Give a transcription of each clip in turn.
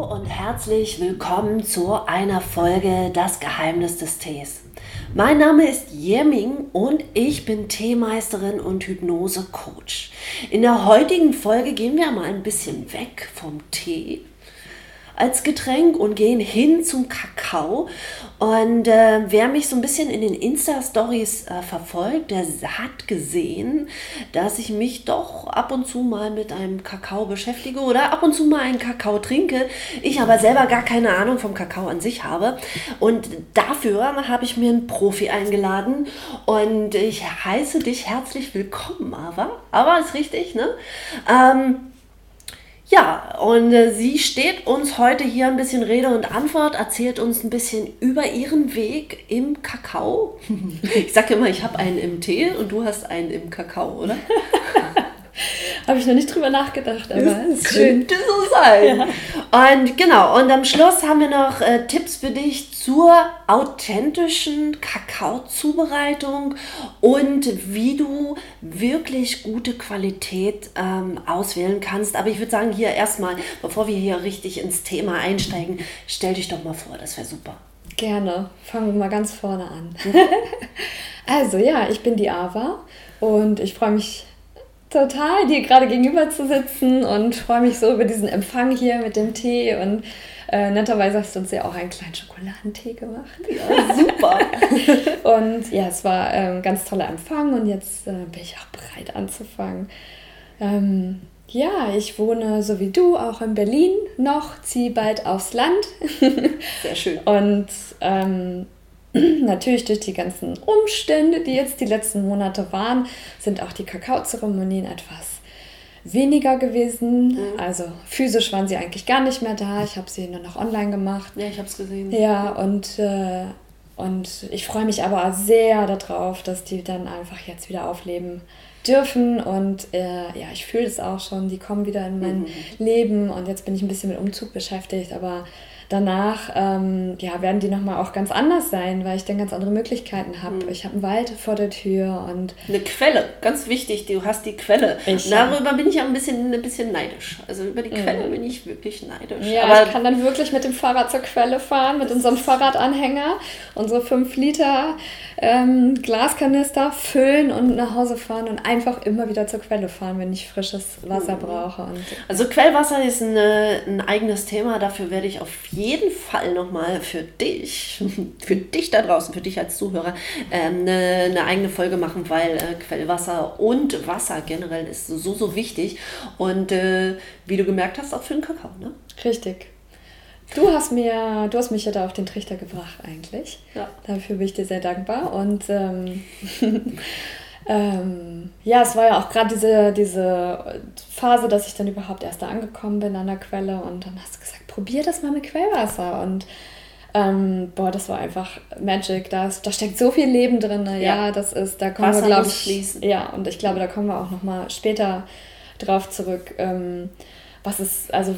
Hallo und herzlich willkommen zu einer Folge Das Geheimnis des Tees. Mein Name ist Yeming und ich bin Teemeisterin und Hypnose-Coach. In der heutigen Folge gehen wir mal ein bisschen weg vom Tee als Getränk und gehen hin zum Kakao. Und äh, wer mich so ein bisschen in den Insta-Stories äh, verfolgt, der hat gesehen, dass ich mich doch ab und zu mal mit einem Kakao beschäftige oder ab und zu mal einen Kakao trinke. Ich aber selber gar keine Ahnung vom Kakao an sich habe. Und dafür habe ich mir einen Profi eingeladen und ich heiße dich herzlich willkommen, Ava. Aber ist richtig, ne? Ähm, ja, und äh, sie steht uns heute hier ein bisschen Rede und Antwort, erzählt uns ein bisschen über ihren Weg im Kakao. Ich sage immer, ich habe einen im Tee und du hast einen im Kakao, oder? Habe ich noch nicht drüber nachgedacht, aber es ist schön. Könnte so sein. Ja. Und genau, und am Schluss haben wir noch äh, Tipps für dich zur authentischen Kakaozubereitung und wie du wirklich gute Qualität ähm, auswählen kannst. Aber ich würde sagen, hier erstmal, bevor wir hier richtig ins Thema einsteigen, stell dich doch mal vor, das wäre super. Gerne. Fangen wir mal ganz vorne an. also ja, ich bin die Ava und ich freue mich total, dir gerade gegenüber zu sitzen und freue mich so über diesen Empfang hier mit dem Tee und äh, netterweise hast du uns ja auch einen kleinen Schokoladentee gemacht. Ja, super. und ja, es war ein ähm, ganz toller Empfang und jetzt äh, bin ich auch bereit anzufangen. Ähm, ja, ich wohne so wie du auch in Berlin noch, ziehe bald aufs Land. Sehr schön. Und ähm, Natürlich durch die ganzen Umstände, die jetzt die letzten Monate waren, sind auch die Kakaozeremonien etwas weniger gewesen. Mhm. Also physisch waren sie eigentlich gar nicht mehr da. Ich habe sie nur noch online gemacht. Ja, ich habe es gesehen. Ja, und, äh, und ich freue mich aber sehr darauf, dass die dann einfach jetzt wieder aufleben dürfen. Und äh, ja, ich fühle es auch schon. Die kommen wieder in mein mhm. Leben und jetzt bin ich ein bisschen mit Umzug beschäftigt, aber danach ähm, ja, werden die nochmal auch ganz anders sein, weil ich dann ganz andere Möglichkeiten habe. Mhm. Ich habe einen Wald vor der Tür und. Eine Quelle, ganz wichtig, du hast die Quelle. Ich, Darüber bin ich auch ein bisschen, ein bisschen neidisch. Also über die Quelle mhm. bin ich wirklich neidisch. Ja, Aber ich kann dann wirklich mit dem Fahrrad zur Quelle fahren, mit unserem Fahrradanhänger, unsere 5 Liter ähm, Glaskanister füllen und nach Hause fahren und einfach immer wieder zur Quelle fahren, wenn ich frisches Wasser mhm. brauche. Und, also Quellwasser ist eine, ein eigenes Thema, dafür werde ich auf jeden Fall nochmal für dich, für dich da draußen, für dich als Zuhörer, ähm, eine, eine eigene Folge machen, weil äh, Quellwasser und Wasser generell ist so, so wichtig und äh, wie du gemerkt hast, auch für den Kakao, ne? Richtig. Du hast mir, du hast mich ja da auf den Trichter gebracht eigentlich. Ja. Dafür bin ich dir sehr dankbar. Und ähm, ähm, ja, es war ja auch gerade diese, diese Phase, dass ich dann überhaupt erst da angekommen bin an der Quelle und dann hast du gesagt, probier das mal mit Quellwasser und ähm, boah, das war einfach Magic. Da, da steckt so viel Leben drin. Ja, ja das ist, da kommen Wasser wir, glaube ich, fließen. ja, und ich glaube, da kommen wir auch noch mal später drauf zurück. Ähm, was ist, also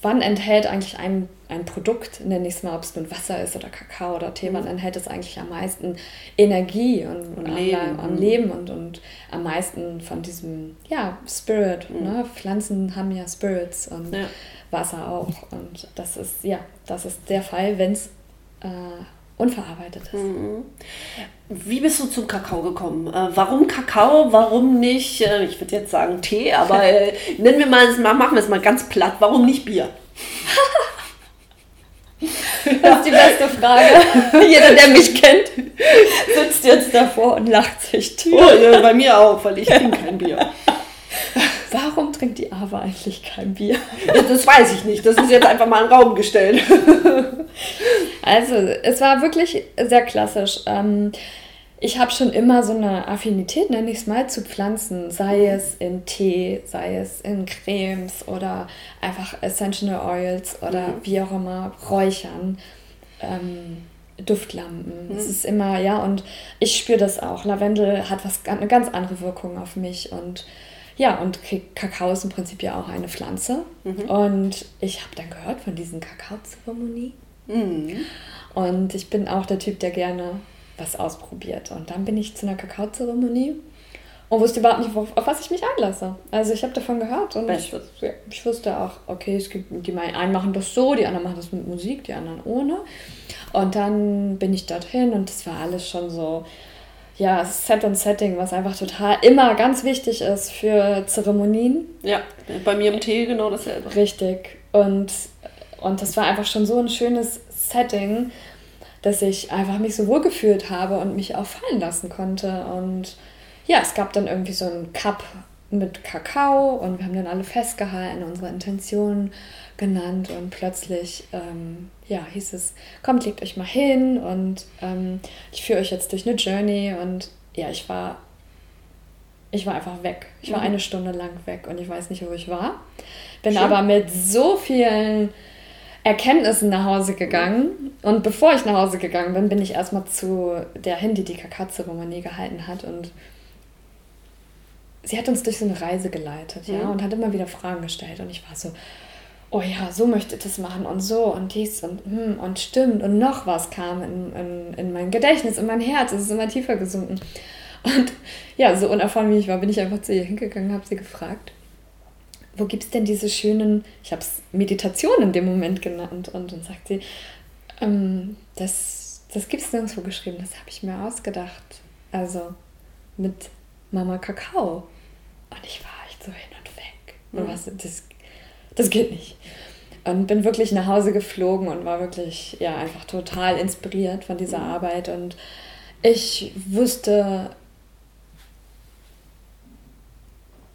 wann enthält eigentlich ein, ein Produkt, nenne ich es mal, ob es mit Wasser ist oder Kakao oder Tee, mhm. wann enthält es eigentlich am meisten Energie und, und Leben. am, mhm. Leben und, und am meisten von diesem, ja, Spirit. Mhm. Ne? Pflanzen haben ja Spirits und ja. Wasser auch. Und das ist, ja, das ist der Fall, wenn es äh, unverarbeitet ist. Mhm. Wie bist du zum Kakao gekommen? Äh, warum Kakao? Warum nicht, äh, ich würde jetzt sagen Tee, aber äh, nennen wir mal, machen wir es mal ganz platt, warum nicht Bier? Das ist die beste Frage. Jeder, der mich kennt, sitzt jetzt davor und lacht sich tief. Oh, bei mir auch, weil ich trinke kein Bier. Warum trinkt die Ava eigentlich kein Bier? Das weiß ich nicht. Das ist jetzt einfach mal in den Raum gestellt. Also, es war wirklich sehr klassisch. Ähm, ich habe schon immer so eine Affinität, nenne ich es mal, zu Pflanzen, sei es in Tee, sei es in Cremes oder einfach Essential Oils oder mhm. wie auch immer, Räuchern, ähm, Duftlampen. Mhm. Es ist immer, ja, und ich spüre das auch. Lavendel hat was, eine ganz andere Wirkung auf mich und ja, und Kakao ist im Prinzip ja auch eine Pflanze. Mhm. Und ich habe dann gehört von diesen Kakaozeremonie. Mhm. Und ich bin auch der Typ, der gerne was ausprobiert. Und dann bin ich zu einer Kakaozeremonie und wusste überhaupt nicht, auf, was ich mich einlasse. Also ich habe davon gehört und ich, ja, ich, wusste auch, okay, es gibt die einen machen das so, die anderen machen das mit Musik, die anderen ohne. Und dann bin ich dorthin und das war alles schon so, ja, Set und Setting, was einfach total immer ganz wichtig ist für Zeremonien. Ja, bei mir im Tee genau dasselbe. Richtig. Und, und das war einfach schon so ein schönes Setting, dass ich einfach mich so wohl gefühlt habe und mich auch fallen lassen konnte. Und ja, es gab dann irgendwie so einen Cup mit Kakao und wir haben dann alle festgehalten, unsere Intentionen genannt und plötzlich ähm, ja, hieß es, kommt, legt euch mal hin und ähm, ich führe euch jetzt durch eine Journey und ja, ich war, ich war einfach weg. Ich war mhm. eine Stunde lang weg und ich weiß nicht, wo ich war. Bin Schön. aber mit so vielen Erkenntnissen nach Hause gegangen und bevor ich nach Hause gegangen bin, bin ich erstmal zu der hin, die die Kakazeremonie gehalten hat und sie hat uns durch so eine Reise geleitet, ja, mhm. und hat immer wieder Fragen gestellt und ich war so, oh ja, so möchte ich das machen und so und dies und hm, und stimmt und noch was kam in, in, in mein Gedächtnis, in mein Herz, es ist immer tiefer gesunken. Und ja, so unerfahren wie ich war, bin ich einfach zu ihr hingegangen, habe sie gefragt, wo gibt es denn diese schönen, ich habe es Meditation in dem Moment genannt und dann sagt sie, ähm, das, das gibt es nirgendwo geschrieben, das habe ich mir ausgedacht. Also mit Mama Kakao. Und ich war echt so hin und weg. Und mhm. was, das das geht nicht. Und bin wirklich nach Hause geflogen und war wirklich ja einfach total inspiriert von dieser mhm. Arbeit. Und ich wusste,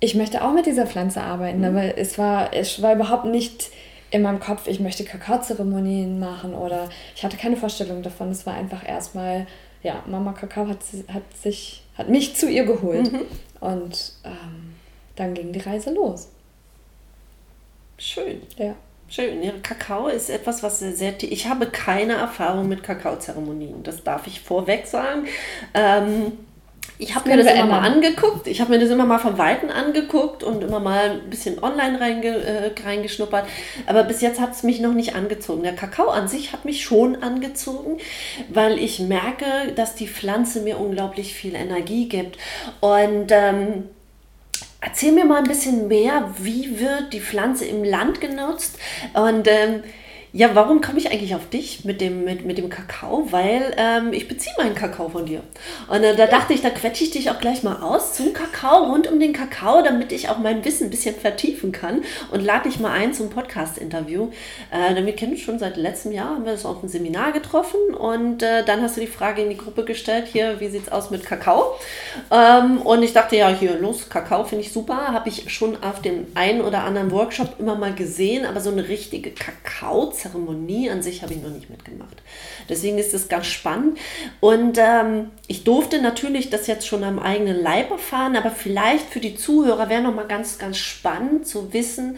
ich möchte auch mit dieser Pflanze arbeiten, mhm. aber es war, es war überhaupt nicht in meinem Kopf, ich möchte Kakaozeremonien machen oder ich hatte keine Vorstellung davon. Es war einfach erstmal, ja, Mama Kakao hat, hat, sich, hat mich zu ihr geholt. Mhm. Und ähm, dann ging die Reise los. Schön. Ja. Schön. Ja, Kakao ist etwas, was sehr, sehr. Ich habe keine Erfahrung mit Kakaozeremonien. Das darf ich vorweg sagen. Ähm, ich habe mir das immer mal angeguckt. Ich habe mir das immer mal von Weitem angeguckt und immer mal ein bisschen online reinge, äh, reingeschnuppert. Aber bis jetzt hat es mich noch nicht angezogen. Der Kakao an sich hat mich schon angezogen, weil ich merke, dass die Pflanze mir unglaublich viel Energie gibt. Und ähm, Erzähl mir mal ein bisschen mehr, wie wird die Pflanze im Land genutzt? Und ähm, ja, warum komme ich eigentlich auf dich mit dem, mit, mit dem Kakao? Weil ähm, ich beziehe meinen Kakao von dir. Und äh, da dachte ich, da quetsche ich dich auch gleich mal aus zum Kakao, rund um den Kakao, damit ich auch mein Wissen ein bisschen vertiefen kann und lade dich mal ein zum Podcast-Interview. Äh, denn wir kennen uns schon seit letztem Jahr, haben wir uns auf einem Seminar getroffen und äh, dann hast du die Frage in die Gruppe gestellt, hier, wie sieht es aus mit Kakao? Ähm, und ich dachte, ja, hier, los, Kakao finde ich super. Habe ich schon auf dem einen oder anderen Workshop immer mal gesehen, aber so eine richtige Kakao- Zeremonie an sich habe ich noch nicht mitgemacht. Deswegen ist es ganz spannend. Und ähm, ich durfte natürlich das jetzt schon am eigenen Leib erfahren, aber vielleicht für die Zuhörer wäre noch mal ganz, ganz spannend zu wissen,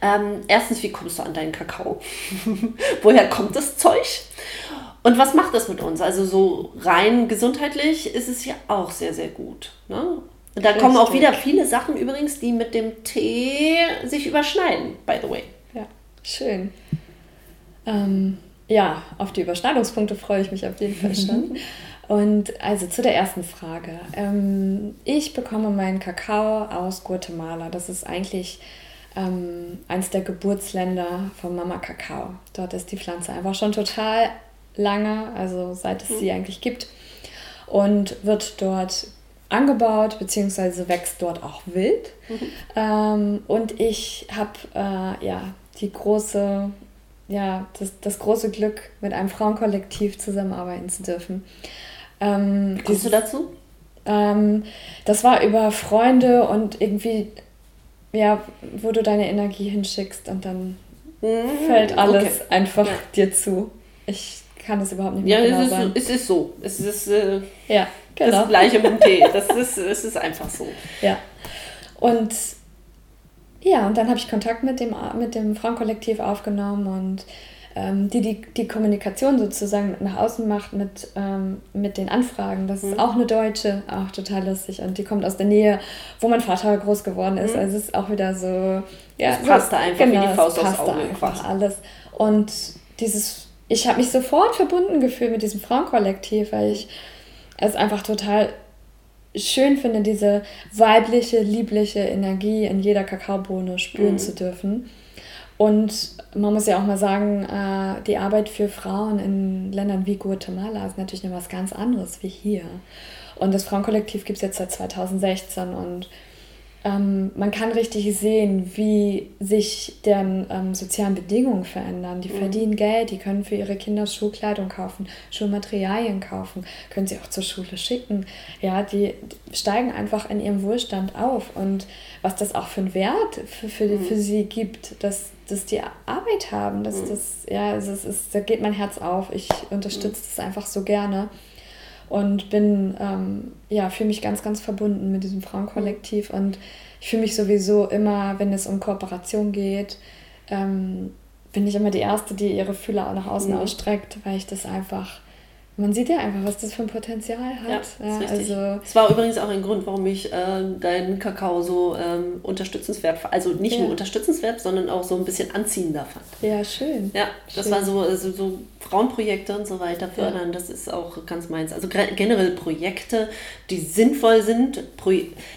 ähm, erstens, wie kommst du an deinen Kakao? Woher kommt das Zeug? Und was macht das mit uns? Also so rein gesundheitlich ist es ja auch sehr, sehr gut. Ne? Und da kommen auch wieder viele Sachen übrigens, die mit dem Tee sich überschneiden, by the way. Ja, schön. Ähm, ja, auf die Überschneidungspunkte freue ich mich auf jeden Fall schon. Und also zu der ersten Frage. Ähm, ich bekomme meinen Kakao aus Guatemala. Das ist eigentlich ähm, eines der Geburtsländer von Mama Kakao. Dort ist die Pflanze einfach schon total lange, also seit es mhm. sie eigentlich gibt. Und wird dort angebaut, beziehungsweise wächst dort auch wild. Mhm. Ähm, und ich habe äh, ja die große ja, das, das große Glück, mit einem Frauenkollektiv zusammenarbeiten zu dürfen. Ähm, Wie kommst du dazu? Ähm, das war über Freunde und irgendwie, ja, wo du deine Energie hinschickst und dann mhm, fällt alles okay. einfach ja. dir zu. Ich kann das überhaupt nicht mehr ja, genau es ist, sagen. es ist so. Es ist äh, ja, genau. das Gleiche mit dem Tee. Das ist, es ist einfach so. Ja. Und ja, und dann habe ich Kontakt mit dem, mit dem Frauenkollektiv aufgenommen und ähm, die, die die Kommunikation sozusagen nach außen macht mit, ähm, mit den Anfragen. Das mhm. ist auch eine Deutsche, auch total lustig. Und die kommt aus der Nähe, wo mein Vater groß geworden ist. Mhm. Also es ist auch wieder so. Ja, es passt so, einfach genau, wie die Faust aufs Auge. Einfach alles. Und dieses, ich habe mich sofort verbunden gefühlt mit diesem Frauenkollektiv, weil ich es einfach total schön finde, diese weibliche, liebliche Energie in jeder Kakaobohne spüren mhm. zu dürfen. Und man muss ja auch mal sagen, äh, die Arbeit für Frauen in Ländern wie Guatemala ist natürlich noch was ganz anderes wie hier. Und das Frauenkollektiv gibt es jetzt seit 2016 und ähm, man kann richtig sehen, wie sich deren ähm, sozialen Bedingungen verändern. Die mhm. verdienen Geld, die können für ihre Kinder Schulkleidung kaufen, Schulmaterialien kaufen, können sie auch zur Schule schicken. Ja, die, die steigen einfach in ihrem Wohlstand auf. Und was das auch für einen Wert für, für, mhm. für sie gibt, dass, dass die Arbeit haben, dass mhm. das, ja, es ist, da geht mein Herz auf. Ich unterstütze mhm. das einfach so gerne und bin ähm, ja fühle mich ganz ganz verbunden mit diesem Frauenkollektiv und ich fühle mich sowieso immer, wenn es um Kooperation geht, ähm, bin ich immer die erste, die ihre Fühler auch nach außen mhm. ausstreckt, weil ich das einfach man sieht ja einfach, was das für ein Potenzial hat. Ja, ja also das war übrigens auch ein Grund, warum ich äh, deinen Kakao so ähm, unterstützenswert, also nicht ja. nur unterstützenswert, sondern auch so ein bisschen anziehender fand. Ja, schön. Ja, das schön. war so, also so Frauenprojekte und so weiter fördern, ja. das ist auch ganz meins. Also generell Projekte, die sinnvoll sind, Pro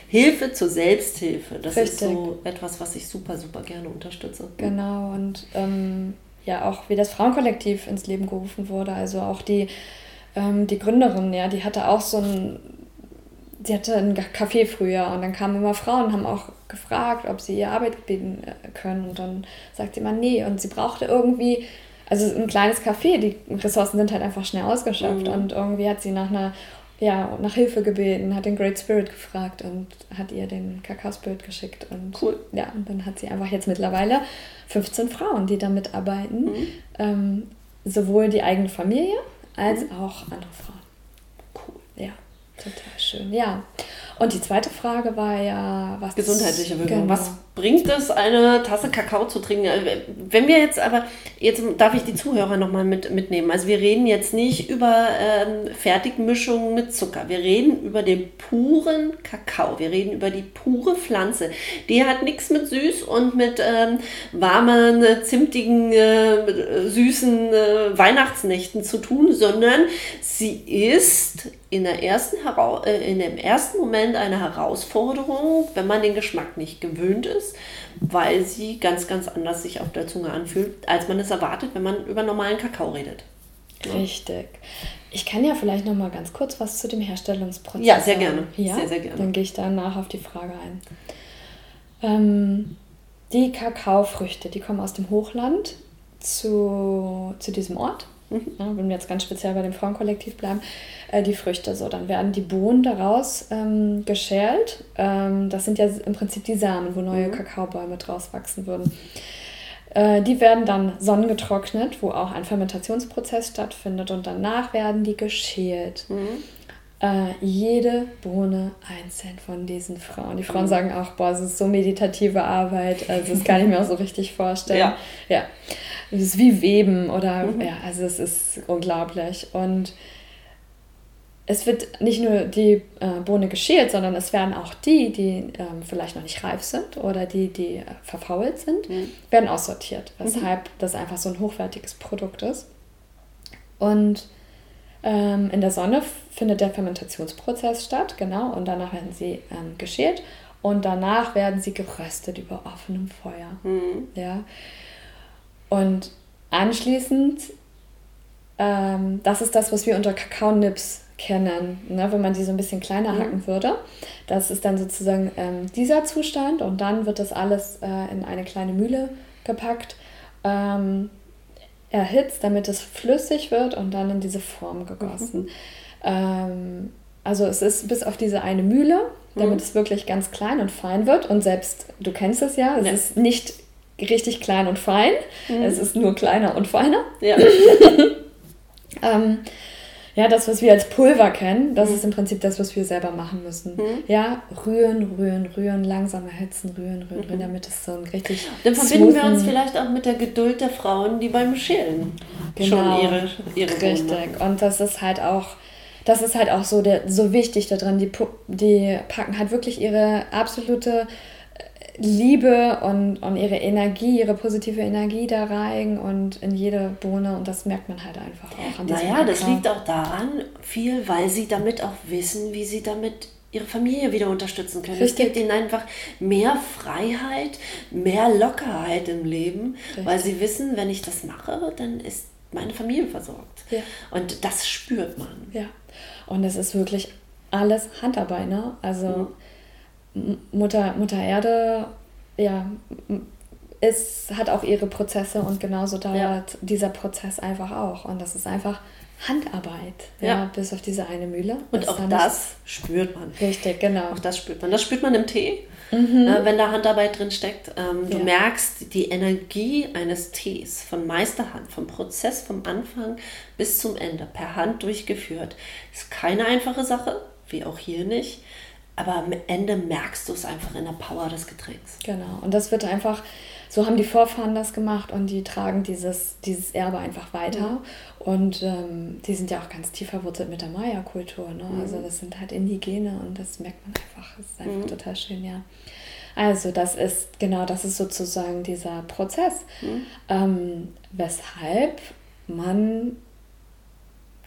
Hilfe zur Selbsthilfe, das Richtig. ist so etwas, was ich super, super gerne unterstütze. Genau, und ähm, ja auch wie das Frauenkollektiv ins Leben gerufen wurde, also auch die ähm, die Gründerin, ja, die hatte auch so ein, sie hatte ein Café früher und dann kamen immer Frauen, haben auch gefragt, ob sie ihr Arbeit bieten äh, können und dann sagt sie immer nee und sie brauchte irgendwie, also ein kleines Café, die Ressourcen sind halt einfach schnell ausgeschöpft mhm. und irgendwie hat sie nach einer ja, nach Hilfe gebeten, hat den Great Spirit gefragt und hat ihr den Kakao Spirit geschickt. Und cool. Ja, und dann hat sie einfach jetzt mittlerweile 15 Frauen, die da mitarbeiten. Mhm. Ähm, sowohl die eigene Familie als mhm. auch andere Frauen. Cool. Ja, total schön. Ja. Und die zweite Frage war ja, was. Gesundheitliche Wirkung. Genau. Was bringt es, eine Tasse Kakao zu trinken? Äh, wenn wir jetzt aber, jetzt darf ich die Zuhörer nochmal mit, mitnehmen. Also wir reden jetzt nicht über ähm, Fertigmischungen mit Zucker. Wir reden über den puren Kakao. Wir reden über die pure Pflanze. Die hat nichts mit süß und mit ähm, warmen, zimtigen, äh, süßen äh, Weihnachtsnächten zu tun, sondern sie ist in, der ersten äh, in dem ersten Moment eine Herausforderung, wenn man den Geschmack nicht gewöhnt ist, weil sie ganz, ganz anders sich auf der Zunge anfühlt, als man es erwartet, wenn man über normalen Kakao redet. Richtig. Ich kann ja vielleicht noch mal ganz kurz was zu dem Herstellungsprozess Ja, sehr gerne. Ja? Sehr, sehr gerne. Dann gehe ich danach auf die Frage ein. Ähm, die Kakaofrüchte, die kommen aus dem Hochland zu, zu diesem Ort Mhm. Ja, wenn wir jetzt ganz speziell bei dem Frauenkollektiv bleiben, äh, die Früchte so. Dann werden die Bohnen daraus ähm, geschält. Ähm, das sind ja im Prinzip die Samen, wo neue mhm. Kakaobäume draus wachsen würden. Äh, die werden dann sonnengetrocknet, wo auch ein Fermentationsprozess stattfindet und danach werden die geschält. Mhm. Äh, jede Bohne einzeln von diesen Frauen. Die Frauen mhm. sagen auch, boah, es ist so meditative Arbeit, also das kann ich mir auch so richtig vorstellen. Ja. ja es ist wie Weben oder mhm. ja, also es ist unglaublich. Und es wird nicht nur die äh, Bohne geschält, sondern es werden auch die, die ähm, vielleicht noch nicht reif sind oder die, die äh, verfault sind, mhm. werden aussortiert, weshalb mhm. das einfach so ein hochwertiges Produkt ist. Und ähm, in der Sonne findet der Fermentationsprozess statt, genau, und danach werden sie ähm, geschält und danach werden sie geröstet über offenem Feuer. Mhm. Ja. Und anschließend, ähm, das ist das, was wir unter Kakaonips kennen, ne? wenn man die so ein bisschen kleiner mhm. hacken würde. Das ist dann sozusagen ähm, dieser Zustand und dann wird das alles äh, in eine kleine Mühle gepackt, ähm, erhitzt, damit es flüssig wird und dann in diese Form gegossen. Mhm. Ähm, also es ist bis auf diese eine Mühle, damit mhm. es wirklich ganz klein und fein wird und selbst, du kennst es ja, es ja. ist nicht richtig klein und fein. Mhm. Es ist nur kleiner und feiner. Ja. ähm, ja, das, was wir als Pulver kennen, das mhm. ist im Prinzip das, was wir selber machen müssen. Mhm. Ja, rühren, rühren, rühren, langsam erhitzen, rühren, rühren, rühren, mhm. damit es so ein richtig. Dann verbinden wir uns vielleicht auch mit der Geduld der Frauen, die beim Schälen genau. schon ihre, ihre Richtig. Und das ist halt auch. Das ist halt auch so, der, so wichtig daran. Die, die packen halt wirklich ihre absolute Liebe und, und ihre Energie, ihre positive Energie da rein und in jede Bohne und das merkt man halt einfach auch an Naja, das liegt auch daran, viel, weil sie damit auch wissen, wie sie damit ihre Familie wieder unterstützen können. Richtig. Es gibt ihnen einfach mehr Freiheit, mehr Lockerheit im Leben, Richtig. weil sie wissen, wenn ich das mache, dann ist meine Familie versorgt. Ja. Und das spürt man. Ja. Und es ist wirklich alles Handarbeit, ne? Also mhm. Mutter, Mutter Erde, ja, es hat auch ihre Prozesse und genauso dauert ja. dieser Prozess einfach auch. Und das ist einfach Handarbeit, ja, ja bis auf diese eine Mühle. Und auch das spürt man. Richtig, genau. Auch das spürt man. Das spürt man im Tee, mhm. äh, wenn da Handarbeit drin steckt. Ähm, du ja. merkst die Energie eines Tees von Meisterhand, vom Prozess vom Anfang bis zum Ende, per Hand durchgeführt. Ist keine einfache Sache, wie auch hier nicht. Aber am Ende merkst du es einfach in der Power des Getränks. Genau. Und das wird einfach so haben die Vorfahren das gemacht und die tragen dieses, dieses Erbe einfach weiter. Mhm. Und ähm, die sind ja auch ganz tief verwurzelt mit der Maya-Kultur. Ne? Mhm. Also das sind halt Indigene und das merkt man einfach. Das ist einfach mhm. total schön, ja. Also das ist, genau, das ist sozusagen dieser Prozess, mhm. ähm, weshalb man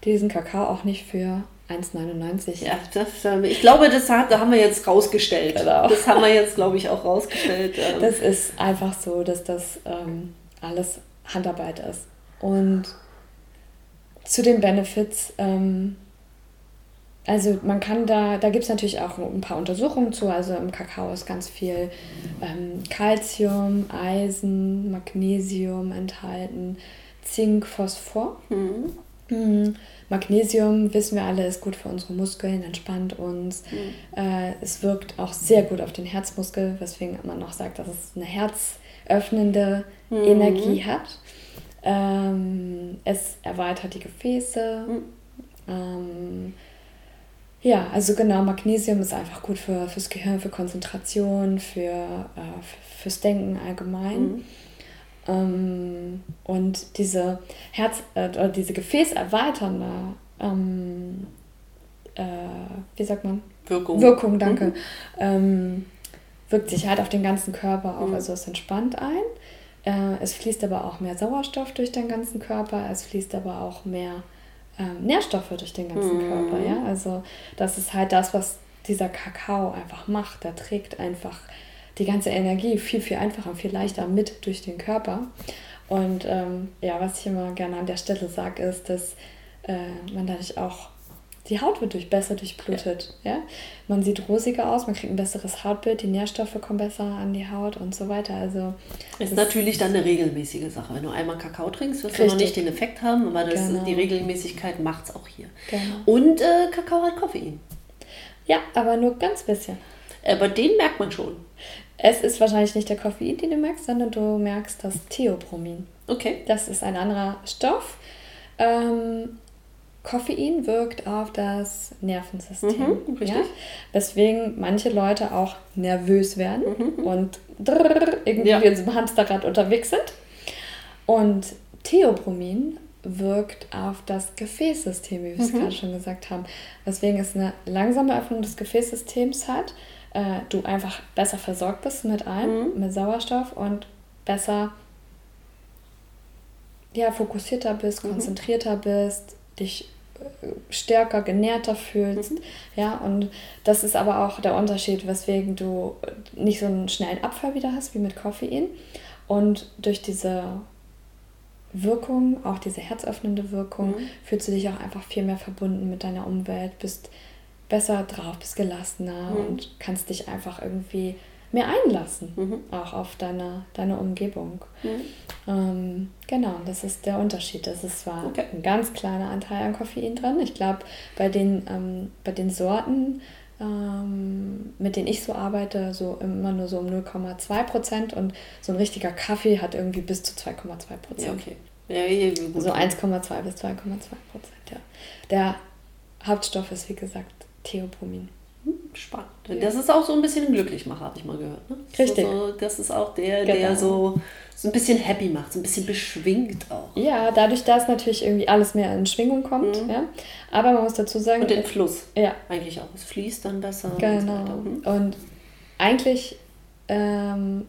diesen Kakao auch nicht für 1,99. Ja, das, ich glaube, das hat, da haben wir jetzt rausgestellt. Genau. Das haben wir jetzt, glaube ich, auch rausgestellt. Ähm. Das ist einfach so, dass das ähm, alles Handarbeit ist. Und zu den Benefits, ähm, also man kann da, da gibt es natürlich auch ein paar Untersuchungen zu. Also im Kakao ist ganz viel ähm, Calcium, Eisen, Magnesium enthalten, Zink, Phosphor. Mhm. Mhm. Magnesium, wissen wir alle, ist gut für unsere Muskeln, entspannt uns. Mhm. Äh, es wirkt auch sehr gut auf den Herzmuskel, weswegen man auch sagt, dass es eine herzöffnende mhm. Energie hat. Ähm, es erweitert die Gefäße. Mhm. Ähm, ja, also genau, Magnesium ist einfach gut für, fürs Gehirn, für Konzentration, für, äh, fürs Denken allgemein. Ähm, und diese Herz- äh, oder diese gefäßerweiternde, ähm, äh, wie sagt man? Wirkung. Wirkung, danke. Mhm. Ähm, wirkt sich halt auf den ganzen Körper auf. Mhm. Also es entspannt ein. Äh, es fließt aber auch mehr Sauerstoff durch den ganzen Körper. Es fließt aber auch mehr ähm, Nährstoffe durch den ganzen mhm. Körper. Ja? Also das ist halt das, was dieser Kakao einfach macht. Der trägt einfach die ganze Energie viel, viel einfacher, viel leichter mit durch den Körper. Und ähm, ja, was ich immer gerne an der Stelle sage, ist, dass äh, man dadurch auch die Haut wird durch besser durchblutet. Ja. ja. Man sieht rosiger aus, man kriegt ein besseres Hautbild, die Nährstoffe kommen besser an die Haut und so weiter. Also ist natürlich dann eine regelmäßige Sache. Wenn du einmal Kakao trinkst, wirst richtig. du noch nicht den Effekt haben, aber das, genau. die Regelmäßigkeit macht es auch hier. Genau. Und äh, Kakao hat Koffein. Ja, aber nur ganz bisschen. Aber den merkt man schon. Es ist wahrscheinlich nicht der Koffein, den du merkst, sondern du merkst das Theopromin. Okay. Das ist ein anderer Stoff. Ähm, Koffein wirkt auf das Nervensystem. Mhm, ja? Weswegen manche Leute auch nervös werden mhm. und drrr, irgendwie ja. in so einem Hamsterrad unterwegs sind. Und Theopromin wirkt auf das Gefäßsystem, wie wir es mhm. gerade schon gesagt haben. Weswegen es eine langsame Öffnung des Gefäßsystems hat äh, du einfach besser versorgt bist mit allem, mhm. mit Sauerstoff und besser ja, fokussierter bist, mhm. konzentrierter bist, dich äh, stärker, genährter fühlst. Mhm. Ja, und das ist aber auch der Unterschied, weswegen du nicht so einen schnellen Abfall wieder hast wie mit Koffein. Und durch diese Wirkung, auch diese herzöffnende Wirkung, mhm. fühlst du dich auch einfach viel mehr verbunden mit deiner Umwelt, bist besser drauf, bist gelassener mhm. und kannst dich einfach irgendwie mehr einlassen, mhm. auch auf deine, deine Umgebung. Mhm. Ähm, genau, das ist der Unterschied. Das ist zwar okay. ein ganz kleiner Anteil an Koffein drin. Ich glaube, bei, den, ähm, bei den Sorten, ähm, mit denen ich so arbeite, so immer nur so um 0,2 Prozent und so ein richtiger Kaffee hat irgendwie bis zu 2,2 Prozent. Ja, okay. Ja, ja, so 1,2 bis 2,2 Prozent, ja. Der Hauptstoff ist, wie gesagt, Theopomin. Hm, spannend. Ja. Das ist auch so ein bisschen ein Glücklichmacher, habe ich mal gehört. Ne? Richtig. So, das ist auch der, genau. der so, so ein bisschen happy macht, so ein bisschen beschwingt auch. Ja, dadurch, dass natürlich irgendwie alles mehr in Schwingung kommt. Mhm. Ja? Aber man muss dazu sagen. Und den Fluss. Ja. Eigentlich auch. Es fließt dann besser. Genau. Und, so und eigentlich ähm,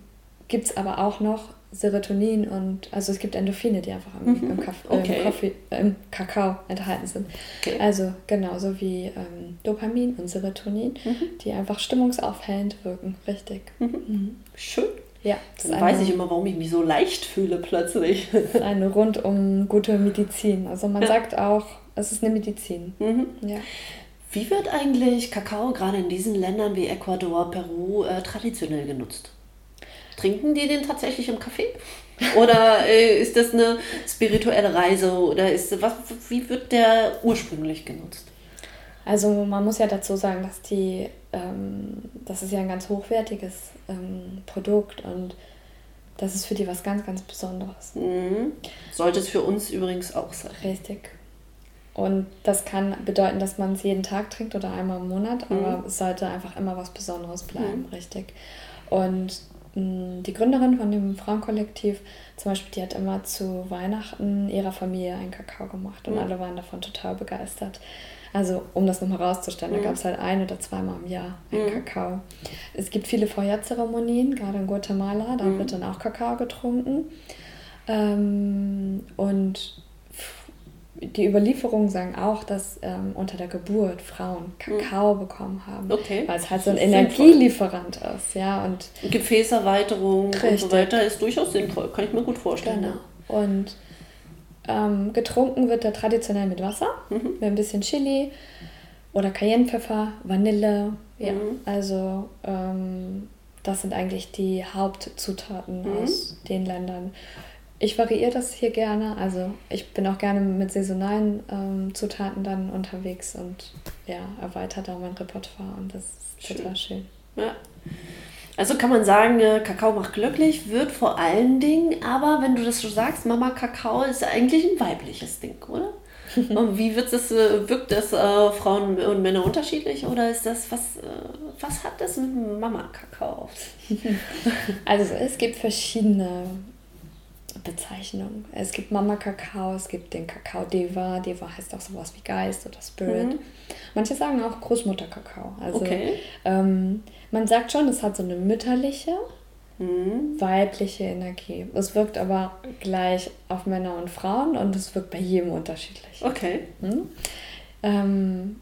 gibt es aber auch noch Serotonin und also es gibt Endorphine, die einfach im, mhm. im, Kaff, äh, okay. im, Kaffee, äh, im, Kakao enthalten sind. Okay. Also genauso wie ähm, Dopamin und Serotonin, mhm. die einfach stimmungsaufhellend wirken. Richtig. Mhm. mhm. Schön. Ja. Dann eine, weiß ich immer, warum ich mich so leicht fühle plötzlich. Das ist eine rundum gute Medizin. Also man ja. sagt auch, es ist eine Medizin. Mhm. Ja. Wie wird eigentlich Kakao gerade in diesen Ländern wie Ecuador, Peru äh, traditionell genutzt? Trinken die den tatsächlich im Kaffee? Oder äh, ist das eine spirituelle Reise? Oder ist was, wie wird der ursprünglich genutzt? Also man muss ja dazu sagen, dass die, ähm, das ist ja ein ganz hochwertiges ähm, Produkt und das ist für die was ganz, ganz Besonderes. Mhm. Sollte es für uns übrigens auch sein. Richtig. Und das kann bedeuten, dass man es jeden Tag trinkt oder einmal im Monat, mhm. aber es sollte einfach immer was Besonderes bleiben, mhm. richtig. Und die Gründerin von dem Frauenkollektiv, zum Beispiel, die hat immer zu Weihnachten ihrer Familie einen Kakao gemacht und mhm. alle waren davon total begeistert. Also, um das nochmal rauszustellen, mhm. da gab es halt ein oder zweimal im Jahr einen mhm. Kakao. Es gibt viele Feuerzeremonien, gerade in Guatemala, da wird dann auch Kakao getrunken. Ähm, und die Überlieferungen sagen auch, dass ähm, unter der Geburt Frauen Kakao mhm. bekommen haben, okay. weil es halt so ein Energielieferant ist, ja und Gefäßerweiterung richtig. und so weiter ist durchaus sinnvoll, kann ich mir gut vorstellen. Genau. Und ähm, getrunken wird er traditionell mit Wasser, mhm. mit ein bisschen Chili oder Cayennepfeffer, Vanille, ja, mhm. also ähm, das sind eigentlich die Hauptzutaten mhm. aus den Ländern ich variiere das hier gerne. Also ich bin auch gerne mit saisonalen ähm, Zutaten dann unterwegs und ja, erweitere da mein Repertoire und das ist schön. total schön. Ja. Also kann man sagen, äh, Kakao macht glücklich, wird vor allen Dingen, aber wenn du das so sagst, Mama Kakao ist eigentlich ein weibliches Ding, oder? und wie wird das, äh, wirkt das äh, Frauen und Männer unterschiedlich oder ist das, was, äh, was hat das mit Mama Kakao auf Also es gibt verschiedene Bezeichnung. Es gibt Mama Kakao, es gibt den Kakao Deva. Deva heißt auch sowas wie Geist oder Spirit. Mhm. Manche sagen auch Großmutter Kakao. Also okay. ähm, man sagt schon, es hat so eine mütterliche, mhm. weibliche Energie. Es wirkt aber gleich auf Männer und Frauen und es wirkt bei jedem unterschiedlich. Okay. Mhm. Ähm,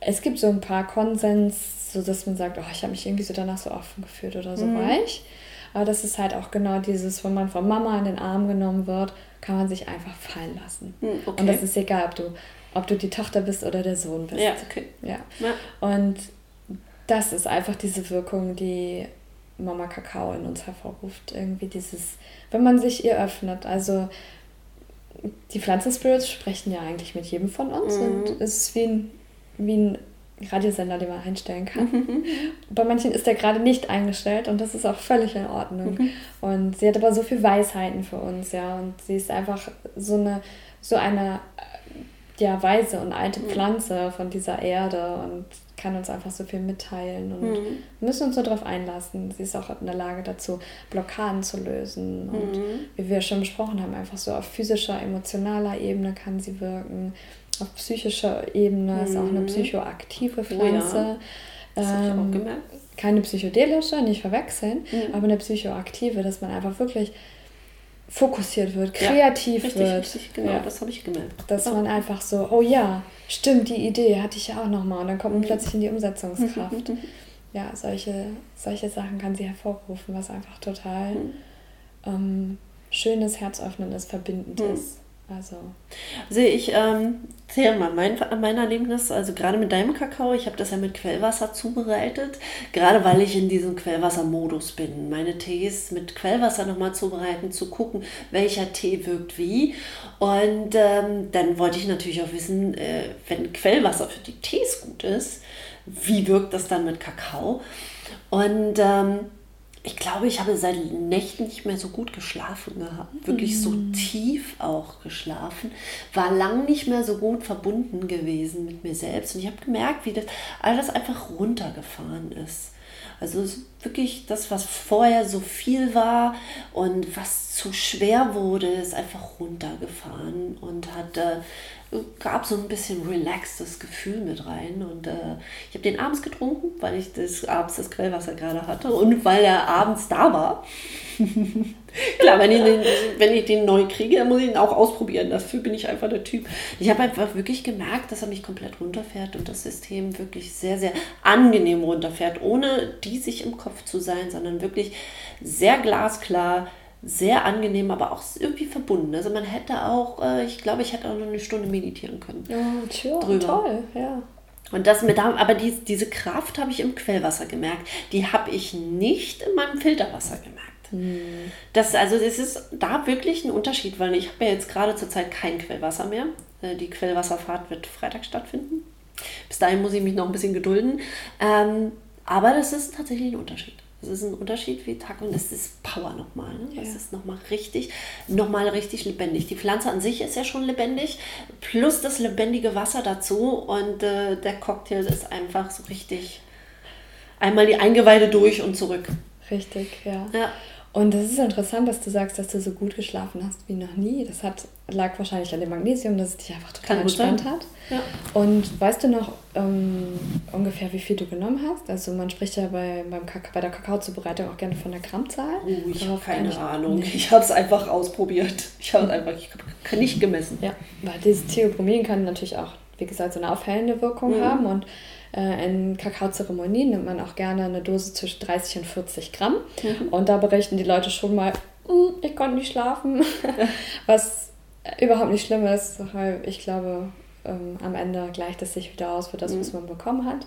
es gibt so ein paar Konsens, so dass man sagt, oh, ich habe mich irgendwie so danach so offen gefühlt oder so mhm. weich. Aber das ist halt auch genau dieses, wenn man von Mama in den Arm genommen wird, kann man sich einfach fallen lassen. Hm, okay. Und das ist egal, ob du, ob du die Tochter bist oder der Sohn bist. Ja, okay. Ja. ja. Und das ist einfach diese Wirkung, die Mama Kakao in uns hervorruft. Irgendwie dieses, wenn man sich ihr öffnet. Also die Pflanzenspirits sprechen ja eigentlich mit jedem von uns mhm. und es ist wie ein, wie ein Radiosender, den man einstellen kann. Mhm. Bei manchen ist der gerade nicht eingestellt und das ist auch völlig in Ordnung. Mhm. Und sie hat aber so viel Weisheiten für uns, ja. Und sie ist einfach so eine, so eine ja, weise und alte mhm. Pflanze von dieser Erde und kann uns einfach so viel mitteilen und mhm. müssen uns so darauf einlassen. Sie ist auch in der Lage dazu, Blockaden zu lösen. Und wie wir schon besprochen haben, einfach so auf physischer, emotionaler Ebene kann sie wirken auf psychischer Ebene mhm. ist auch eine mhm. psychoaktive Pflanze. Oh ja. Das ähm, ich auch ähm, gemerkt. Keine psychedelische, nicht verwechseln, mhm. aber eine psychoaktive, dass man einfach wirklich fokussiert wird, kreativ ja, richtig, wird. Richtig, genau, ja. das habe ich gemerkt. Dass oh. man einfach so, oh ja, stimmt, die Idee hatte ich ja auch nochmal und dann kommt man mhm. plötzlich in die Umsetzungskraft. Mhm. ja, solche, solche Sachen kann sie hervorrufen, was einfach total ähm, schönes, herzöffnendes, verbindendes also. Also ich ähm, zähle mal mein, mein Erlebnis, also gerade mit deinem Kakao, ich habe das ja mit Quellwasser zubereitet, gerade weil ich in diesem Quellwassermodus bin. Meine Tees mit Quellwasser nochmal zubereiten, zu gucken, welcher Tee wirkt wie. Und ähm, dann wollte ich natürlich auch wissen, äh, wenn Quellwasser für die Tees gut ist, wie wirkt das dann mit Kakao? Und ähm, ich glaube, ich habe seit Nächten nicht mehr so gut geschlafen gehabt. Wirklich so mm. tief auch geschlafen. War lang nicht mehr so gut verbunden gewesen mit mir selbst. Und ich habe gemerkt, wie das alles einfach runtergefahren ist. Also es ist wirklich das, was vorher so viel war und was zu schwer wurde, ist einfach runtergefahren und hat äh, gab so ein bisschen relaxtes Gefühl mit rein. Und äh, ich habe den abends getrunken, weil ich das abends das Quellwasser gerade hatte und weil er abends da war. Klar, wenn ich, den, wenn ich den neu kriege, dann muss ich ihn auch ausprobieren. Dafür bin ich einfach der Typ. Ich habe einfach wirklich gemerkt, dass er mich komplett runterfährt und das System wirklich sehr, sehr angenehm runterfährt, ohne die sich im Kopf zu sein, sondern wirklich sehr glasklar sehr angenehm, aber auch irgendwie verbunden. Also man hätte auch, äh, ich glaube, ich hätte auch noch eine Stunde meditieren können. Ja, tja, drüber. toll, ja. Und das mit, aber die, diese Kraft habe ich im Quellwasser gemerkt. Die habe ich nicht in meinem Filterwasser gemerkt. Hm. Das, also es ist da wirklich ein Unterschied, weil ich habe ja jetzt gerade zurzeit kein Quellwasser mehr. Äh, die Quellwasserfahrt wird Freitag stattfinden. Bis dahin muss ich mich noch ein bisschen gedulden. Ähm, aber das ist tatsächlich ein Unterschied. Das ist ein Unterschied wie Tag und es ist Power nochmal. Ne? Das ja. ist nochmal richtig, nochmal richtig lebendig. Die Pflanze an sich ist ja schon lebendig, plus das lebendige Wasser dazu und äh, der Cocktail ist einfach so richtig einmal die Eingeweide durch und zurück. Richtig, ja. ja. Und es ist interessant, dass du sagst, dass du so gut geschlafen hast wie noch nie. Das hat, lag wahrscheinlich an dem Magnesium, dass es dich einfach total entspannt hat. Ja. Und weißt du noch ähm, ungefähr, wie viel du genommen hast? Also man spricht ja bei, beim bei der Kakaozubereitung auch gerne von der Grammzahl. Oh, ich habe keine Ahnung. Nee. Ich habe es einfach ausprobiert. Ich habe es einfach ich hab nicht gemessen. Ja, weil dieses Theopromin kann natürlich auch, wie gesagt, so eine aufhellende Wirkung mhm. haben. Und in Kakaozeremonien nimmt man auch gerne eine Dose zwischen 30 und 40 Gramm. Mhm. Und da berichten die Leute schon mal, hm, ich konnte nicht schlafen. Was überhaupt nicht schlimm ist, weil ich glaube, ähm, am Ende gleicht es sich wieder aus für das, mhm. was man bekommen hat.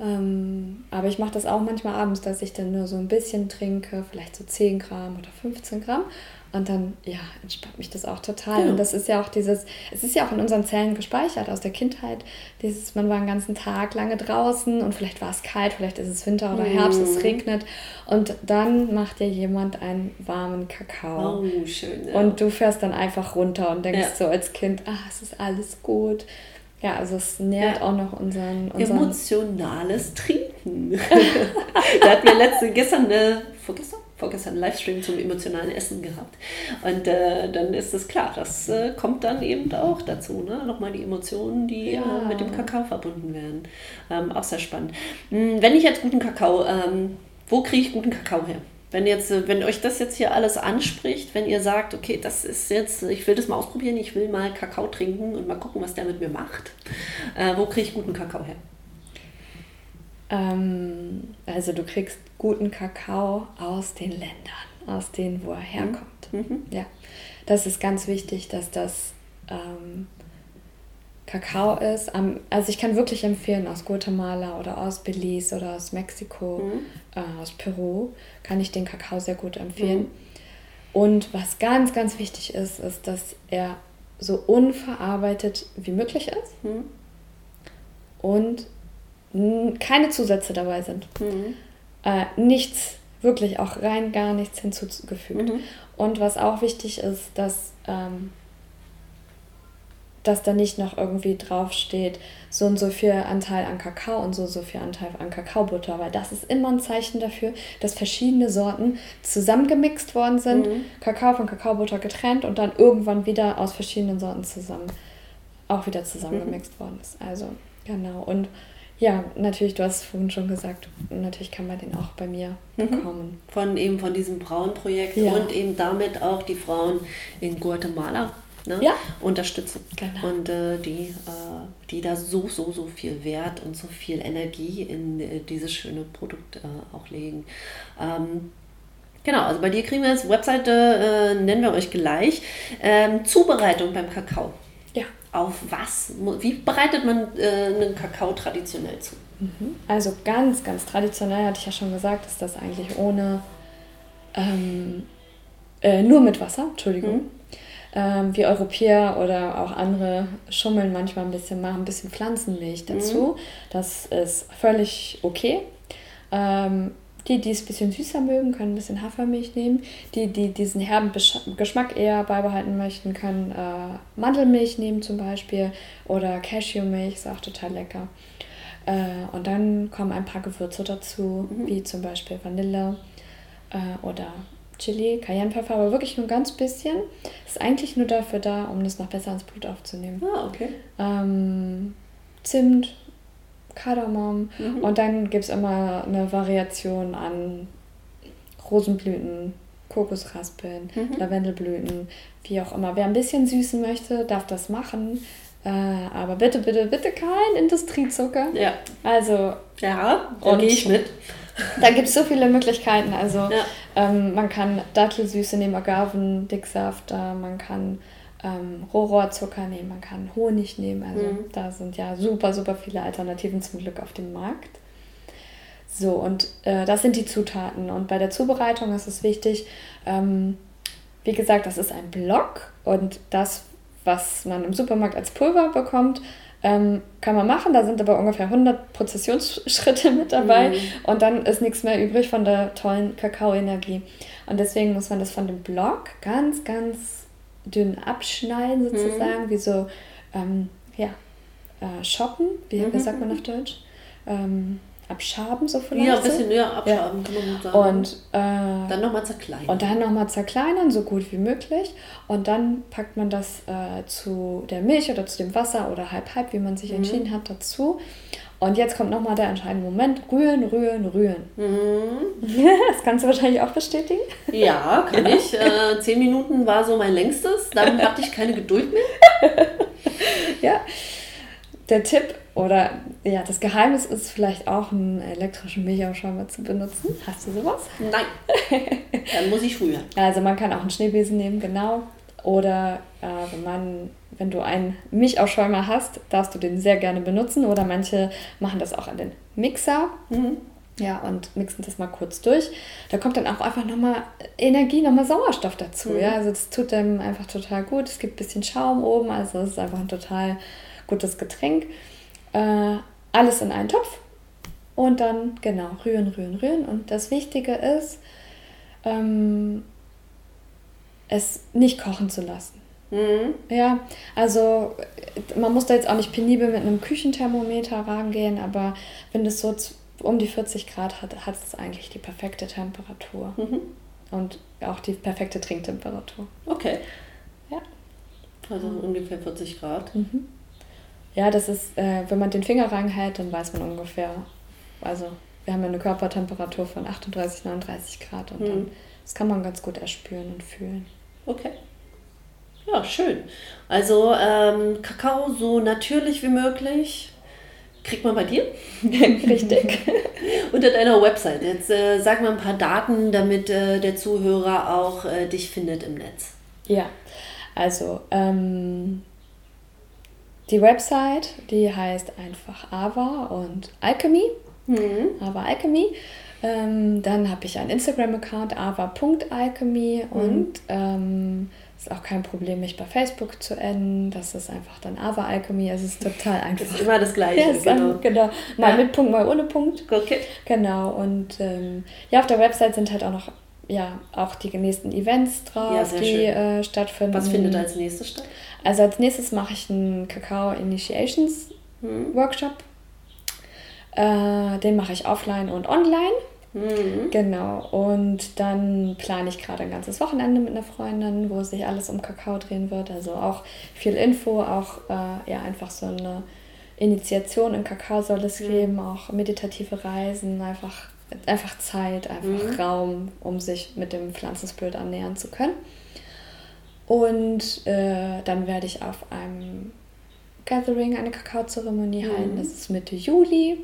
Ähm, aber ich mache das auch manchmal abends, dass ich dann nur so ein bisschen trinke, vielleicht so 10 Gramm oder 15 Gramm. Und dann, ja, entspannt mich das auch total. Genau. Und das ist ja auch dieses, es ist ja auch in unseren Zellen gespeichert aus der Kindheit. Dieses, man war den ganzen Tag lange draußen und vielleicht war es kalt, vielleicht ist es Winter oder Herbst, mm. es regnet. Und dann macht dir jemand einen warmen Kakao. Oh, schön. Ja. Und du fährst dann einfach runter und denkst ja. so als Kind, ah, es ist alles gut. Ja, also es nährt ja. auch noch unseren, unseren Emotionales Trinken. da hatten wir letzte, gestern, äh, vorgestern? Vorgestern einen Livestream zum emotionalen Essen gehabt. Und äh, dann ist es klar, das äh, kommt dann eben auch dazu. Ne? Nochmal die Emotionen, die ja. äh, mit dem Kakao verbunden werden. Ähm, auch sehr spannend. Hm, wenn ich jetzt guten Kakao, ähm, wo kriege ich guten Kakao her? Wenn, jetzt, äh, wenn euch das jetzt hier alles anspricht, wenn ihr sagt, okay, das ist jetzt, ich will das mal ausprobieren, ich will mal Kakao trinken und mal gucken, was der mit mir macht, äh, wo kriege ich guten Kakao her? Ähm, also du kriegst guten Kakao aus den Ländern, aus denen, wo er mhm. herkommt. Mhm. Ja, das ist ganz wichtig, dass das ähm, Kakao ist. also ich kann wirklich empfehlen, aus Guatemala oder aus Belize oder aus Mexiko, mhm. äh, aus Peru, kann ich den Kakao sehr gut empfehlen. Mhm. Und was ganz, ganz wichtig ist, ist, dass er so unverarbeitet wie möglich ist mhm. und keine Zusätze dabei sind. Äh, nichts, wirklich auch rein gar nichts hinzugefügt. Mhm. Und was auch wichtig ist, dass, ähm, dass da nicht noch irgendwie draufsteht, so und so viel Anteil an Kakao und so und so viel Anteil an Kakaobutter, weil das ist immer ein Zeichen dafür, dass verschiedene Sorten zusammengemixt worden sind, mhm. Kakao von Kakaobutter getrennt und dann irgendwann wieder aus verschiedenen Sorten zusammen auch wieder zusammengemixt mhm. worden ist. Also genau. Und ja, natürlich, du hast vorhin schon gesagt, natürlich kann man den auch bei mir mhm. bekommen. Von eben von diesem Braunprojekt ja. und eben damit auch die Frauen in Guatemala ne, ja. unterstützen. Genau. Und äh, die, äh, die da so, so, so viel Wert und so viel Energie in äh, dieses schöne Produkt äh, auch legen. Ähm, Genau, also bei dir kriegen wir jetzt Webseite, äh, nennen wir euch gleich. Ähm, Zubereitung beim Kakao auf was? Wie bereitet man äh, einen Kakao traditionell zu? Mhm. Also ganz, ganz traditionell, hatte ich ja schon gesagt, ist das eigentlich ohne, ähm, äh, nur mit Wasser, Entschuldigung. Mhm. Ähm, wir Europäer oder auch andere schummeln manchmal ein bisschen, machen ein bisschen Pflanzenmilch dazu. Mhm. Das ist völlig okay. Ähm, die, die es ein bisschen süßer mögen, können ein bisschen Hafermilch nehmen. Die, die diesen herben Geschmack eher beibehalten möchten, können äh, Mandelmilch nehmen zum Beispiel oder Cashewmilch, ist auch total lecker. Äh, und dann kommen ein paar Gewürze dazu, Mhm. wie zum Beispiel Vanille äh, oder Chili, Cayennepfeffer, aber wirklich nur ein ganz bisschen. Ist eigentlich nur dafür da, um das noch besser ins Blut aufzunehmen. Ah, okay. Ähm, Zimt, Kardamom Mhm. und dann gibt es immer eine Variation an Rosenblüten, Kokosraspeln, Mhm. Lavendelblüten, wie auch immer. Wer ein bisschen süßen möchte, darf das machen. Äh, aber bitte, bitte, bitte kein Industriezucker. Ja. Also, Ja, da gehe ich mit. da gibt es so viele Möglichkeiten. Also, Ja. ähm, man kann Dattelsüße nehmen, Agavendicksaft, äh, man kann ähm, Rohrzucker nehmen, man kann Honig nehmen. Also, Mhm. da sind ja super, super viele Alternativen zum Glück auf dem Markt. So, und äh, das sind die Zutaten. Und bei der Zubereitung ist es wichtig, ähm, wie gesagt, das ist ein Block und das, was man im Supermarkt als Pulver bekommt, ähm, kann man machen. Da sind aber ungefähr 100 Prozessionsschritte mit dabei Mhm. und dann ist nichts mehr übrig von der tollen Kakaoenergie. Und deswegen muss man das von dem Block ganz, ganz dünn abschneiden, sozusagen, wie so, ähm, ja, äh, shoppen, wie, wie Mhm. sagt man auf Deutsch? Ähm, abschaben, so vielleicht. Ja, ein bisschen ja, abschaben, kann man gut sagen. Und, äh, dann nochmal zerkleinern. und dann nochmal zerkleinern, so gut wie möglich. Und dann packt man das äh, zu der Milch oder zu dem Wasser oder halb-halb, wie man sich Mhm. entschieden hat, dazu. Und jetzt kommt nochmal der entscheidende Moment. Rühren, rühren, rühren. Mhm. Das kannst du wahrscheinlich auch bestätigen. Ja, kann ich. Äh, zehn Minuten war so mein längstes. Dann hatte ich keine Geduld mehr. Ja. Der Tipp oder ja, das Geheimnis ist vielleicht auch einen elektrischen Milchaufschäumer zu benutzen. Hast du sowas? Nein. Dann muss ich rühren. Also man kann auch einen Schneebesen nehmen, genau. Oder äh, wenn man, wenn du einen Milchaufschäumer hast, darfst du den sehr gerne benutzen. Oder manche machen das auch an den Mixer. Mhm. Ja, und mixen das mal kurz durch. Da kommt dann auch einfach nochmal Energie, nochmal Sauerstoff dazu. Mhm. Ja, also das tut dem einfach total gut. Es gibt ein bisschen Schaum oben, also es ist einfach ein total gutes Getränk. Äh, alles in einen Topf und dann genau rühren, rühren, rühren. Und das Wichtige ist, ähm, es nicht kochen zu lassen. Mhm. Ja, also man muss da jetzt auch nicht penibel mit einem Küchenthermometer rangehen, aber wenn es so um die 40 Grad hat, hat es eigentlich die perfekte Temperatur Mhm. und auch die perfekte Trinktemperatur. Okay. Ja. Also ungefähr 40 Grad. Ja, das ist, äh, wenn man den Finger ranhält, dann weiß man ungefähr, also wir haben ja eine Körpertemperatur von 38, 39 Grad und dann, Mhm. das kann man ganz gut erspüren und fühlen. Okay. Ja, schön. Also ähm, Kakao so natürlich wie möglich. Kriegt man bei dir? Richtig. Unter deiner Website. Jetzt äh, sag mal ein paar Daten, damit äh, der Zuhörer auch äh, dich findet im Netz. Ja, also ähm, die Website, die heißt einfach Ava und Alchemy. Mhm. Ava Alchemy. Ähm, dann habe ich einen Instagram-Account, ava.alchemy und ähm, ist auch kein Problem, mich bei Facebook zu adden. Das ist einfach dann Ava Alchemy. Es ist total Das einfach. ist immer das Gleiche. Ja, genau. genau. genau. Mal Ja. mit Punkt, mal ohne Punkt. Okay. Genau. Und ähm, ja, auf der Website sind halt auch noch ja, auch die nächsten Events drauf, Ja, die äh, stattfinden. Was findet als nächstes statt? Also als nächstes mache ich einen Kakao Initiations Mhm. Workshop. Äh, den mache ich offline und online. Mhm. Genau. Und dann plane ich gerade ein ganzes Wochenende mit einer Freundin, wo sich alles um Kakao drehen wird. Also auch viel Info, auch äh, ja einfach so eine Initiation in Kakao soll es geben, auch meditative Reisen, einfach, einfach Zeit, einfach Raum, um sich mit dem Pflanzenspirit annähern zu können. Und äh, dann werde ich auf einem Gathering eine Kakaozeremonie halten. Das ist Mitte Juli.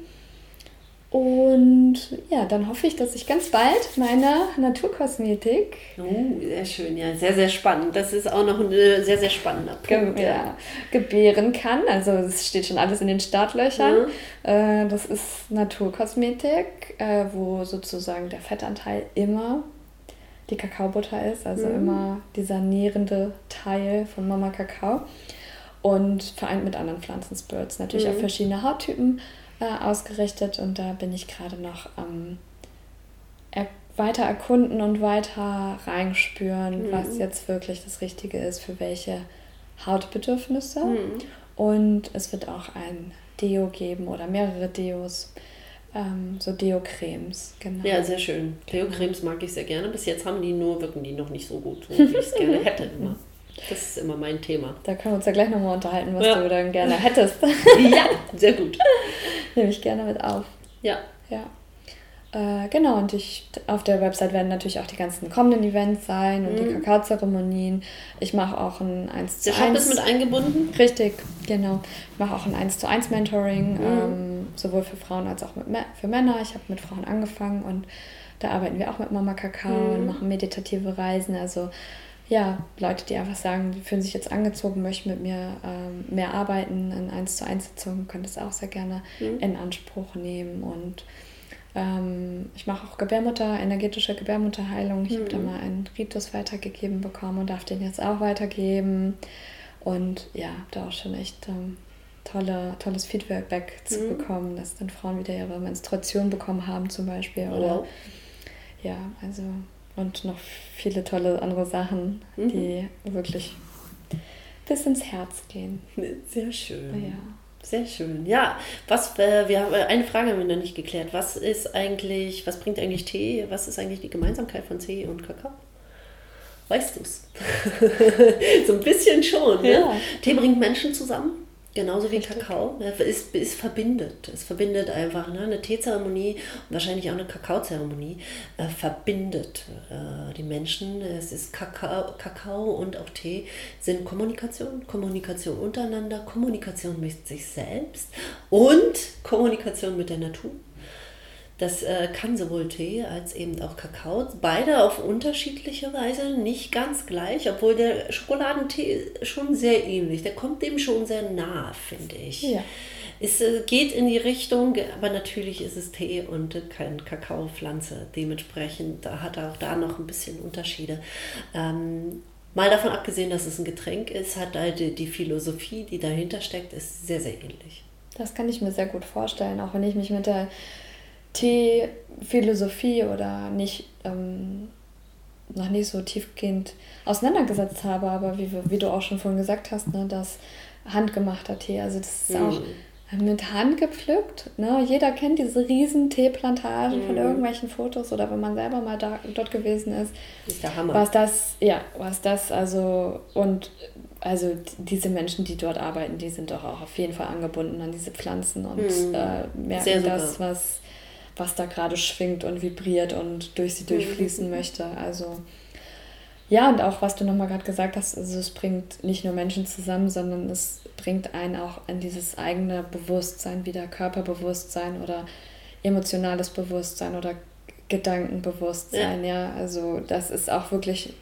Und ja, dann hoffe ich, dass ich ganz bald meine Naturkosmetik Oh, sehr schön, ja, sehr, sehr spannend. Das ist auch noch ein äh, sehr, sehr spannender ge Punkt. ja, gebären kann. Also es steht schon alles in den Startlöchern. Äh, das ist Naturkosmetik, äh, wo sozusagen der Fettanteil immer die Kakaobutter ist, also immer dieser nährende Teil von Mama Kakao. Und vereint mit anderen Pflanzenspirits. Natürlich auf verschiedene Hauttypen äh, ausgerichtet. Und da bin ich gerade noch am er weiter erkunden und weiter reinspüren, was jetzt wirklich das Richtige ist für welche Hautbedürfnisse. Und es wird auch ein Deo geben oder mehrere Deos. Ähm, so Deo-Cremes, genau. Ja, sehr schön. Deo-Cremes mag ich sehr gerne. Bis jetzt haben die nur, wirken die noch nicht so gut, so wie ich es gerne hätte immer. Das ist immer mein Thema. Da können wir uns ja gleich nochmal unterhalten, was ja. du dann gerne hättest. ja, sehr gut. Nehme ich gerne mit auf. Ja. Ja. Äh, genau, und ich, auf der Website werden natürlich auch die ganzen kommenden Events sein und mhm. die Kakaozeremonien. Ich mache auch ein 1 zu 1. Der Shop ist mit eingebunden? Richtig, genau. Ich mache auch ein 1 zu 1 Mentoring, mhm. ähm, sowohl für Frauen als auch mit, für Männer. Ich habe mit Frauen angefangen und da arbeiten wir auch mit Mama Kakao mhm. und machen meditative Reisen. Also ja, Leute, die einfach sagen, die fühlen sich jetzt angezogen, möchten mit mir ähm, mehr arbeiten in 1 zu 1 Sitzungen, können das auch sehr gerne mhm. in Anspruch nehmen und ähm, ich mache auch Gebärmutter, energetische Gebärmutterheilung. Ich mhm. habe da mal einen Ritus weitergegeben bekommen und darf den jetzt auch weitergeben. Und ja, da auch schon echt ähm, tolle, tolles Feedback zu mhm. bekommen, dass dann Frauen wieder ihre Menstruation bekommen haben zum Beispiel. Oder ja, also und noch viele tolle andere Sachen, mhm. die wirklich bis ins Herz gehen. Sehr schön. Ja. Sehr schön. Ja, was äh, wir haben äh, eine Frage haben wir noch nicht geklärt. Was ist eigentlich, was bringt eigentlich Tee? Was ist eigentlich die Gemeinsamkeit von Tee und Kakao? Weißt du es? so ein bisschen schon. Ne? Ja. Tee bringt Menschen zusammen. Genauso wie Kakao. Es, es verbindet. Es verbindet einfach. Ne? Eine Teezeremonie und wahrscheinlich auch eine Kakaozeremonie äh, verbindet äh, die Menschen. Es ist Kakao, Kakao und auch Tee sind Kommunikation. Kommunikation untereinander, Kommunikation mit sich selbst und Kommunikation mit der Natur. Das äh, kann sowohl Tee als eben auch Kakao. Beide auf unterschiedliche Weise, nicht ganz gleich, obwohl der Schokoladentee schon sehr ähnlich. Der kommt dem schon sehr nah, finde ich. Ja. Es äh, geht in die Richtung, aber natürlich ist es Tee und keine Kakaopflanze. Dementsprechend da hat er auch da noch ein bisschen Unterschiede. Ähm, mal davon abgesehen, dass es ein Getränk ist, hat halt die, die Philosophie, die dahinter steckt, ist sehr, sehr ähnlich. Das kann ich mir sehr gut vorstellen, auch wenn ich mich mit der Tee-Philosophie oder nicht ähm, noch nicht so tiefgehend auseinandergesetzt habe, aber wie, wie du auch schon vorhin gesagt hast, ne, das handgemachter Tee, also das ist mhm. auch mit Hand gepflückt. Ne? Jeder kennt diese riesen Teeplantagen mhm. von irgendwelchen Fotos oder wenn man selber mal da, dort gewesen ist. Ist der Hammer. Was das, ja, was das, also und also diese Menschen, die dort arbeiten, die sind doch auch auf jeden Fall angebunden an diese Pflanzen und mhm. äh, merken das, was was da gerade schwingt und vibriert und durch sie durchfließen mhm. möchte. Also ja, und auch was du nochmal gerade gesagt hast, also es bringt nicht nur Menschen zusammen, sondern es bringt einen auch in dieses eigene Bewusstsein, wieder Körperbewusstsein oder emotionales Bewusstsein oder Gedankenbewusstsein, ja. ja. Also das ist auch wirklich,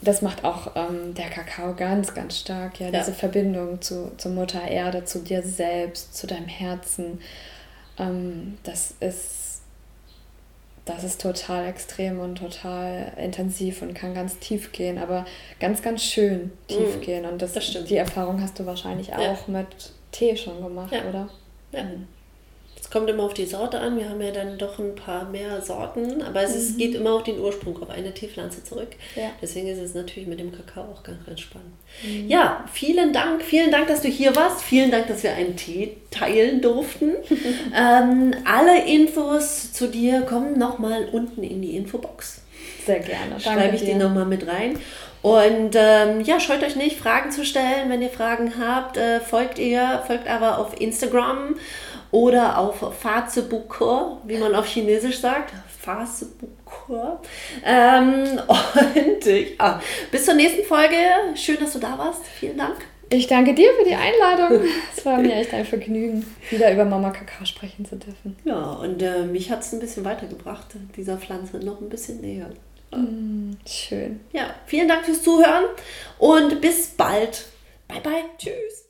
das macht auch ähm, der Kakao ganz, ganz stark, ja, ja. diese Verbindung zu, zur Mutter Erde, zu dir selbst, zu deinem Herzen ähm, das ist das ist total extrem und total intensiv und kann ganz tief gehen, aber ganz, ganz schön tief mm, gehen. Und das, das die Erfahrung hast du wahrscheinlich auch ja. mit Tee schon gemacht, ja. oder? Ja. Mhm. Es kommt immer auf die Sorte an. Wir haben ja dann doch ein paar mehr Sorten, aber es ist, mhm. geht immer auf den Ursprung, auf eine Teepflanze zurück. Ja. Deswegen ist es natürlich mit dem Kakao auch ganz, spannend. Mhm. Ja, vielen Dank. Vielen Dank, dass du hier warst. Vielen Dank, dass wir einen Tee teilen durften. ähm, alle Infos zu dir kommen nochmal unten in die Infobox. Sehr gerne. Schreibe ich dir. die nochmal mit rein. Und ähm, ja, scheut euch nicht, Fragen zu stellen. Wenn ihr Fragen habt, äh, folgt ihr, folgt aber auf Instagram oder auf Fazebukur, wie man auf Chinesisch sagt. Fazebukur. Ähm, und ja, bis zur nächsten Folge. Schön, dass du da warst. Vielen Dank. Ich danke dir für die Einladung. Es war mir echt ein Vergnügen, wieder über Mama Kakao sprechen zu dürfen. Ja, und äh, mich hat es ein bisschen weitergebracht, dieser Pflanze noch ein bisschen näher. Mm, schön. Ja, vielen Dank fürs Zuhören und bis bald. Bye, bye. Tschüss.